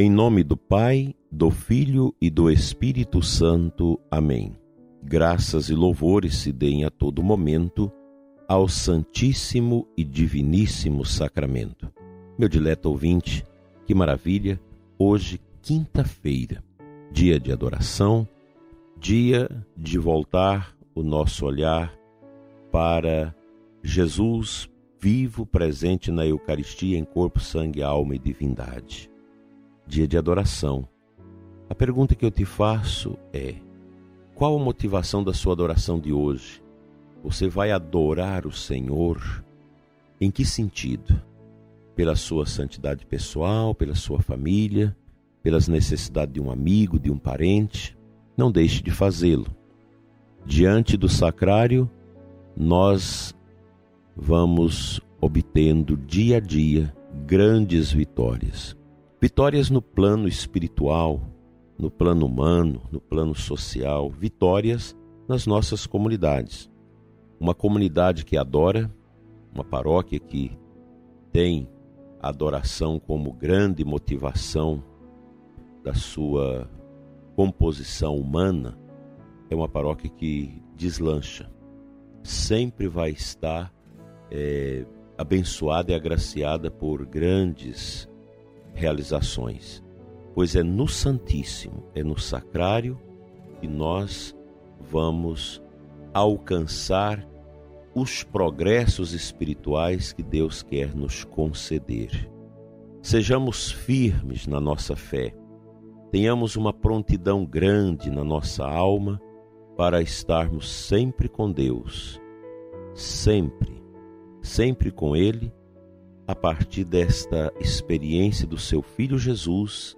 Em nome do Pai, do Filho e do Espírito Santo. Amém. Graças e louvores se deem a todo momento ao Santíssimo e Diviníssimo Sacramento. Meu dileto ouvinte, que maravilha! Hoje, quinta-feira, dia de adoração, dia de voltar o nosso olhar para Jesus vivo, presente na Eucaristia em corpo, sangue, alma e divindade dia de adoração. A pergunta que eu te faço é: qual a motivação da sua adoração de hoje? Você vai adorar o Senhor em que sentido? Pela sua santidade pessoal, pela sua família, pelas necessidades de um amigo, de um parente? Não deixe de fazê-lo. Diante do sacrário, nós vamos obtendo dia a dia grandes vitórias. Vitórias no plano espiritual, no plano humano, no plano social, vitórias nas nossas comunidades. Uma comunidade que adora, uma paróquia que tem a adoração como grande motivação da sua composição humana, é uma paróquia que deslancha. Sempre vai estar é, abençoada e agraciada por grandes realizações, pois é no Santíssimo, é no Sacrário que nós vamos alcançar os progressos espirituais que Deus quer nos conceder. Sejamos firmes na nossa fé, tenhamos uma prontidão grande na nossa alma para estarmos sempre com Deus, sempre, sempre com Ele a partir desta experiência do seu Filho Jesus,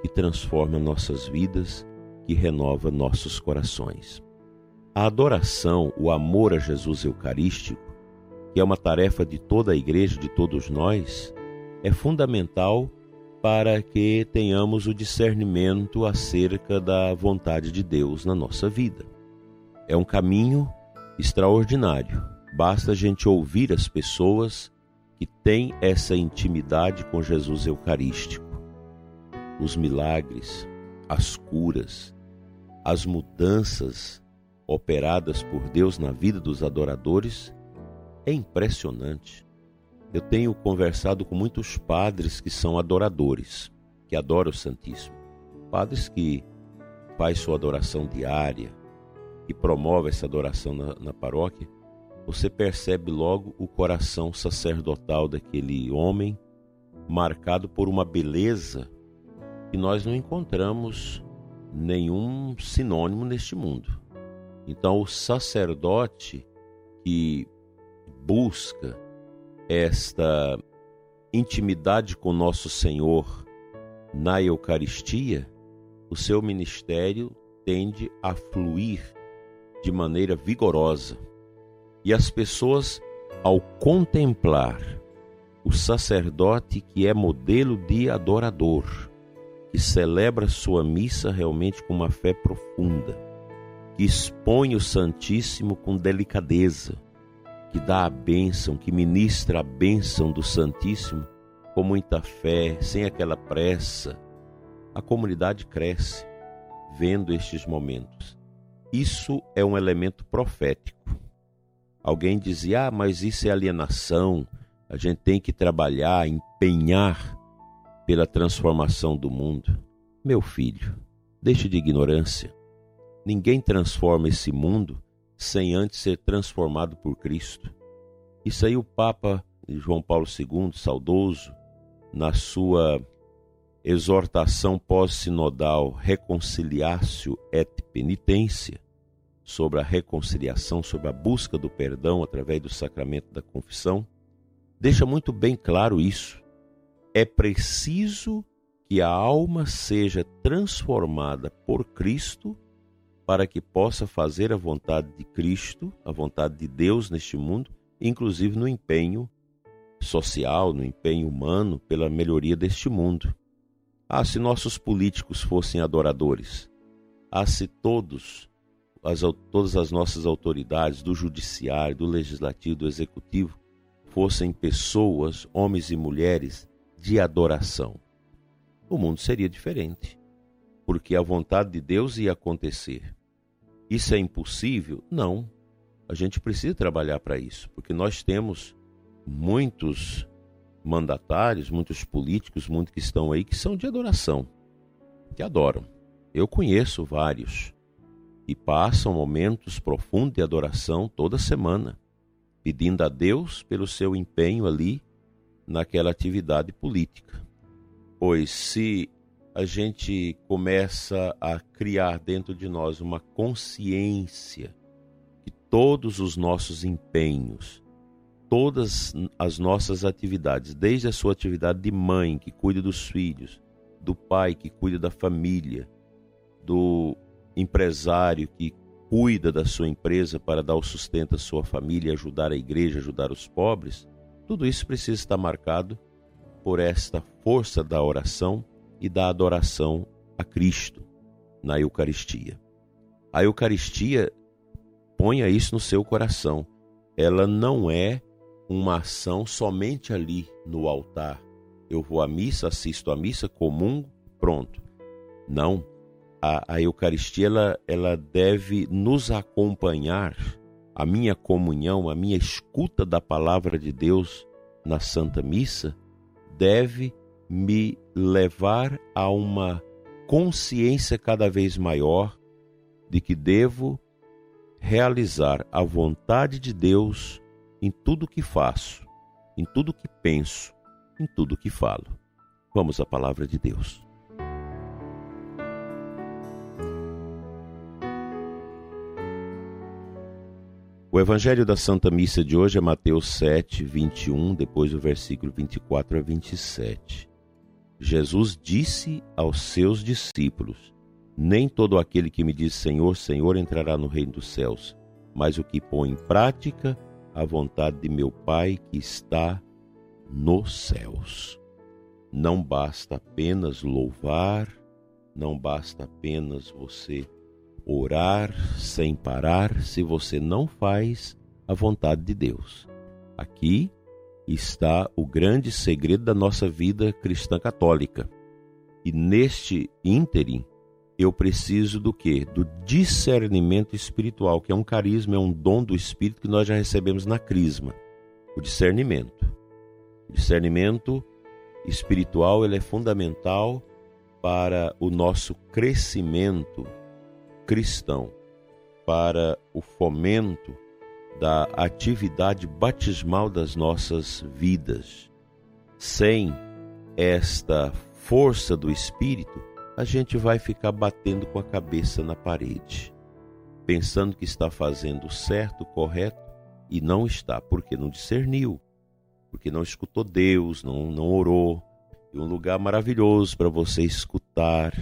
que transforma nossas vidas, que renova nossos corações. A adoração, o amor a Jesus Eucarístico, que é uma tarefa de toda a igreja, de todos nós, é fundamental para que tenhamos o discernimento acerca da vontade de Deus na nossa vida. É um caminho extraordinário. Basta a gente ouvir as pessoas que tem essa intimidade com Jesus Eucarístico. Os milagres, as curas, as mudanças operadas por Deus na vida dos adoradores é impressionante. Eu tenho conversado com muitos padres que são adoradores, que adoram o Santíssimo. Padres que faz sua adoração diária, que promove essa adoração na, na paróquia, você percebe logo o coração sacerdotal daquele homem, marcado por uma beleza que nós não encontramos nenhum sinônimo neste mundo. Então, o sacerdote que busca esta intimidade com nosso Senhor na Eucaristia, o seu ministério tende a fluir de maneira vigorosa. E as pessoas, ao contemplar o sacerdote que é modelo de adorador, que celebra sua missa realmente com uma fé profunda, que expõe o Santíssimo com delicadeza, que dá a bênção, que ministra a bênção do Santíssimo com muita fé, sem aquela pressa, a comunidade cresce vendo estes momentos. Isso é um elemento profético. Alguém dizia: ah, mas isso é alienação, a gente tem que trabalhar, empenhar pela transformação do mundo. Meu filho, deixe de ignorância. Ninguém transforma esse mundo sem antes ser transformado por Cristo. Isso aí o Papa João Paulo II, saudoso, na sua exortação pós-sinodal Reconciliatio et Penitência, sobre a reconciliação, sobre a busca do perdão através do sacramento da confissão, deixa muito bem claro isso. É preciso que a alma seja transformada por Cristo para que possa fazer a vontade de Cristo, a vontade de Deus neste mundo, inclusive no empenho social, no empenho humano pela melhoria deste mundo. Ah, se nossos políticos fossem adoradores, ah, se todos as, todas as nossas autoridades, do judiciário, do legislativo, do executivo, fossem pessoas, homens e mulheres, de adoração. o mundo seria diferente, porque a vontade de Deus ia acontecer. Isso é impossível? Não. A gente precisa trabalhar para isso, porque nós temos muitos mandatários, muitos políticos, muitos que estão aí que são de adoração, que adoram. Eu conheço vários e passam momentos profundos de adoração toda semana, pedindo a Deus pelo seu empenho ali naquela atividade política. Pois se a gente começa a criar dentro de nós uma consciência que todos os nossos empenhos, todas as nossas atividades, desde a sua atividade de mãe que cuida dos filhos, do pai que cuida da família, do empresário que cuida da sua empresa para dar o sustento à sua família, ajudar a igreja, ajudar os pobres, tudo isso precisa estar marcado por esta força da oração e da adoração a Cristo na Eucaristia. A Eucaristia, ponha isso no seu coração, ela não é uma ação somente ali no altar. Eu vou à missa, assisto à missa, comungo, pronto. Não. A, a Eucaristia ela, ela deve nos acompanhar, a minha comunhão, a minha escuta da palavra de Deus na Santa Missa, deve me levar a uma consciência cada vez maior de que devo realizar a vontade de Deus em tudo que faço, em tudo que penso, em tudo que falo. Vamos à palavra de Deus. O Evangelho da Santa Missa de hoje é Mateus 7, 21, depois do versículo 24 a 27. Jesus disse aos seus discípulos: Nem todo aquele que me diz Senhor, Senhor entrará no reino dos céus, mas o que põe em prática a vontade de meu Pai que está nos céus. Não basta apenas louvar, não basta apenas você orar sem parar se você não faz a vontade de Deus. Aqui está o grande segredo da nossa vida cristã católica. E neste ínterim, eu preciso do que? Do discernimento espiritual, que é um carisma, é um dom do Espírito que nós já recebemos na crisma. O discernimento. O discernimento espiritual ele é fundamental para o nosso crescimento cristão, para o fomento da atividade batismal das nossas vidas. Sem esta força do Espírito, a gente vai ficar batendo com a cabeça na parede, pensando que está fazendo certo, correto, e não está, porque não discerniu, porque não escutou Deus, não, não orou. E um lugar maravilhoso para você escutar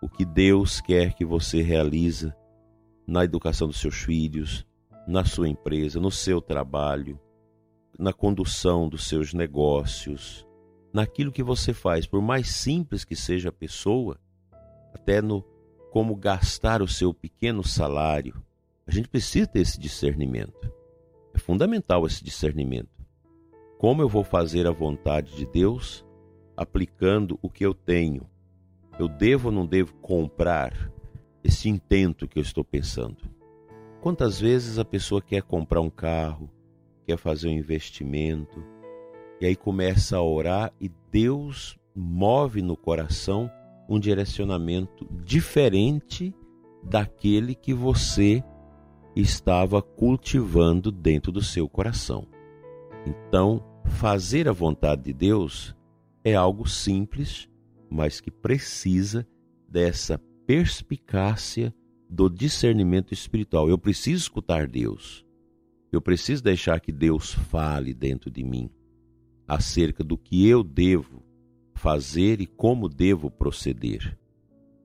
o que Deus quer que você realize na educação dos seus filhos, na sua empresa, no seu trabalho, na condução dos seus negócios, naquilo que você faz, por mais simples que seja a pessoa, até no como gastar o seu pequeno salário. A gente precisa ter esse discernimento. É fundamental esse discernimento. Como eu vou fazer a vontade de Deus aplicando o que eu tenho? Eu devo ou não devo comprar esse intento que eu estou pensando? Quantas vezes a pessoa quer comprar um carro, quer fazer um investimento, e aí começa a orar e Deus move no coração um direcionamento diferente daquele que você estava cultivando dentro do seu coração. Então, fazer a vontade de Deus é algo simples, mas que precisa dessa perspicácia do discernimento espiritual. Eu preciso escutar Deus. Eu preciso deixar que Deus fale dentro de mim acerca do que eu devo fazer e como devo proceder.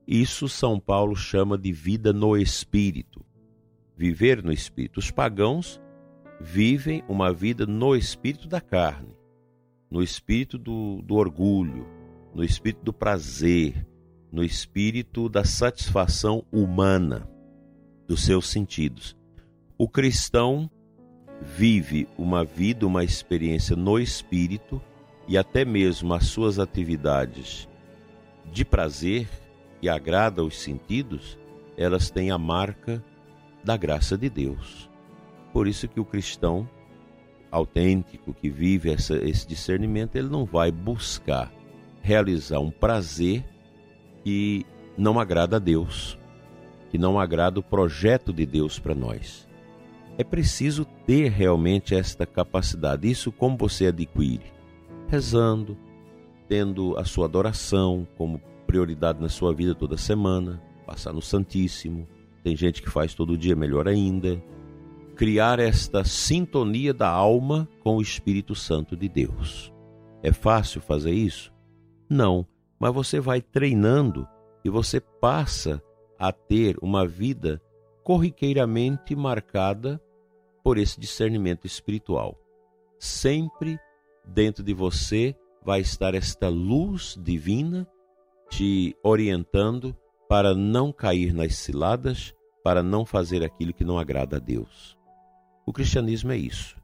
Isso São Paulo chama de vida no espírito. Viver no espírito. Os pagãos vivem uma vida no espírito da carne, no espírito do, do orgulho, no espírito do prazer, no espírito da satisfação humana dos seus sentidos. O cristão vive uma vida, uma experiência no espírito e até mesmo as suas atividades de prazer que agrada aos sentidos, elas têm a marca da graça de Deus. Por isso que o cristão autêntico que vive essa, esse discernimento, ele não vai buscar realizar um prazer que não agrada a Deus, que não agrada o projeto de Deus para nós. É preciso ter realmente esta capacidade. Isso como você adquire? Rezando, tendo a sua adoração como prioridade na sua vida toda semana, passar no Santíssimo. Tem gente que faz todo dia, melhor ainda. Criar esta sintonia da alma com o Espírito Santo de Deus. É fácil fazer isso? Não, mas você vai treinando e você passa a ter uma vida corriqueiramente marcada por esse discernimento espiritual. Sempre dentro de você vai estar esta luz divina te orientando para não cair nas ciladas, para não fazer aquilo que não agrada a Deus. O cristianismo é isso.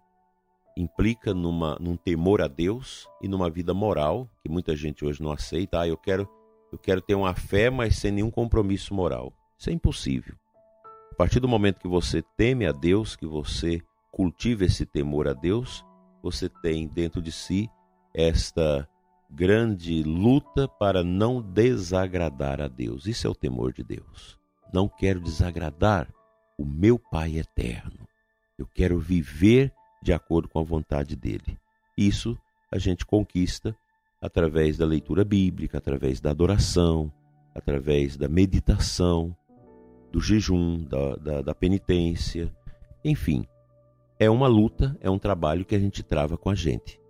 Implica numa, num temor a Deus e numa vida moral que muita gente hoje não aceita. Ah, eu quero, eu quero ter uma fé, mas sem nenhum compromisso moral. Isso é impossível. A partir do momento que você teme a Deus, que você cultiva esse temor a Deus, você tem dentro de si esta grande luta para não desagradar a Deus. Isso é o temor de Deus. Não quero desagradar o meu Pai eterno. Eu quero viver de acordo com a vontade dele. Isso a gente conquista através da leitura bíblica, através da adoração, através da meditação, do jejum, da, da, da penitência, enfim. É uma luta, é um trabalho que a gente trava com a gente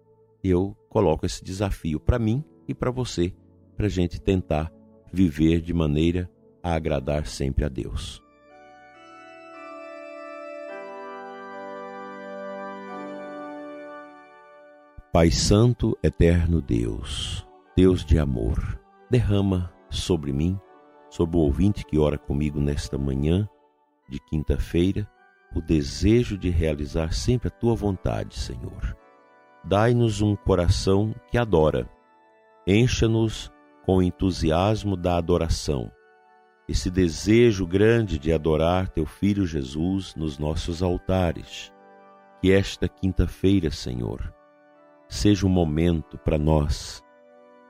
eu coloco esse desafio para mim e para você, para a gente tentar viver de maneira a agradar sempre a Deus. Pai Santo, eterno Deus, Deus de amor, derrama sobre mim, sobre o ouvinte que ora comigo nesta manhã de quinta-feira, o desejo de realizar sempre a tua vontade, Senhor dai-nos um coração que adora. Encha-nos com o entusiasmo da adoração. Esse desejo grande de adorar teu filho Jesus nos nossos altares. Que esta quinta-feira, Senhor, seja um momento para nós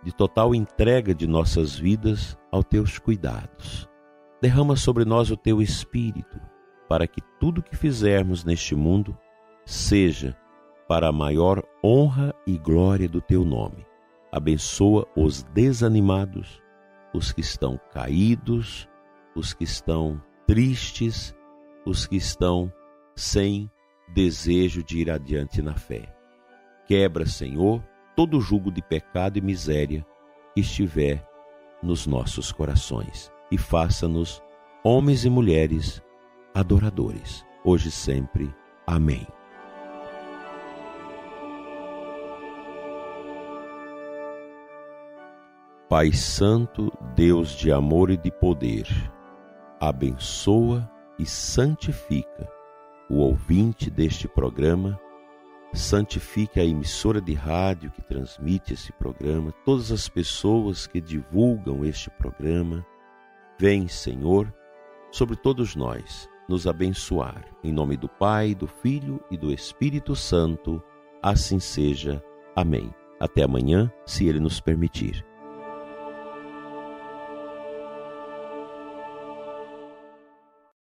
de total entrega de nossas vidas aos teus cuidados. Derrama sobre nós o teu espírito, para que tudo que fizermos neste mundo seja para a maior honra e glória do teu nome. Abençoa os desanimados, os que estão caídos, os que estão tristes, os que estão sem desejo de ir adiante na fé. Quebra, Senhor, todo jugo de pecado e miséria que estiver nos nossos corações e faça-nos homens e mulheres adoradores, hoje e sempre. Amém. Pai Santo, Deus de amor e de poder, abençoa e santifica o ouvinte deste programa, santifique a emissora de rádio que transmite esse programa, todas as pessoas que divulgam este programa. Vem, Senhor, sobre todos nós, nos abençoar. Em nome do Pai, do Filho e do Espírito Santo, assim seja. Amém. Até amanhã, se Ele nos permitir.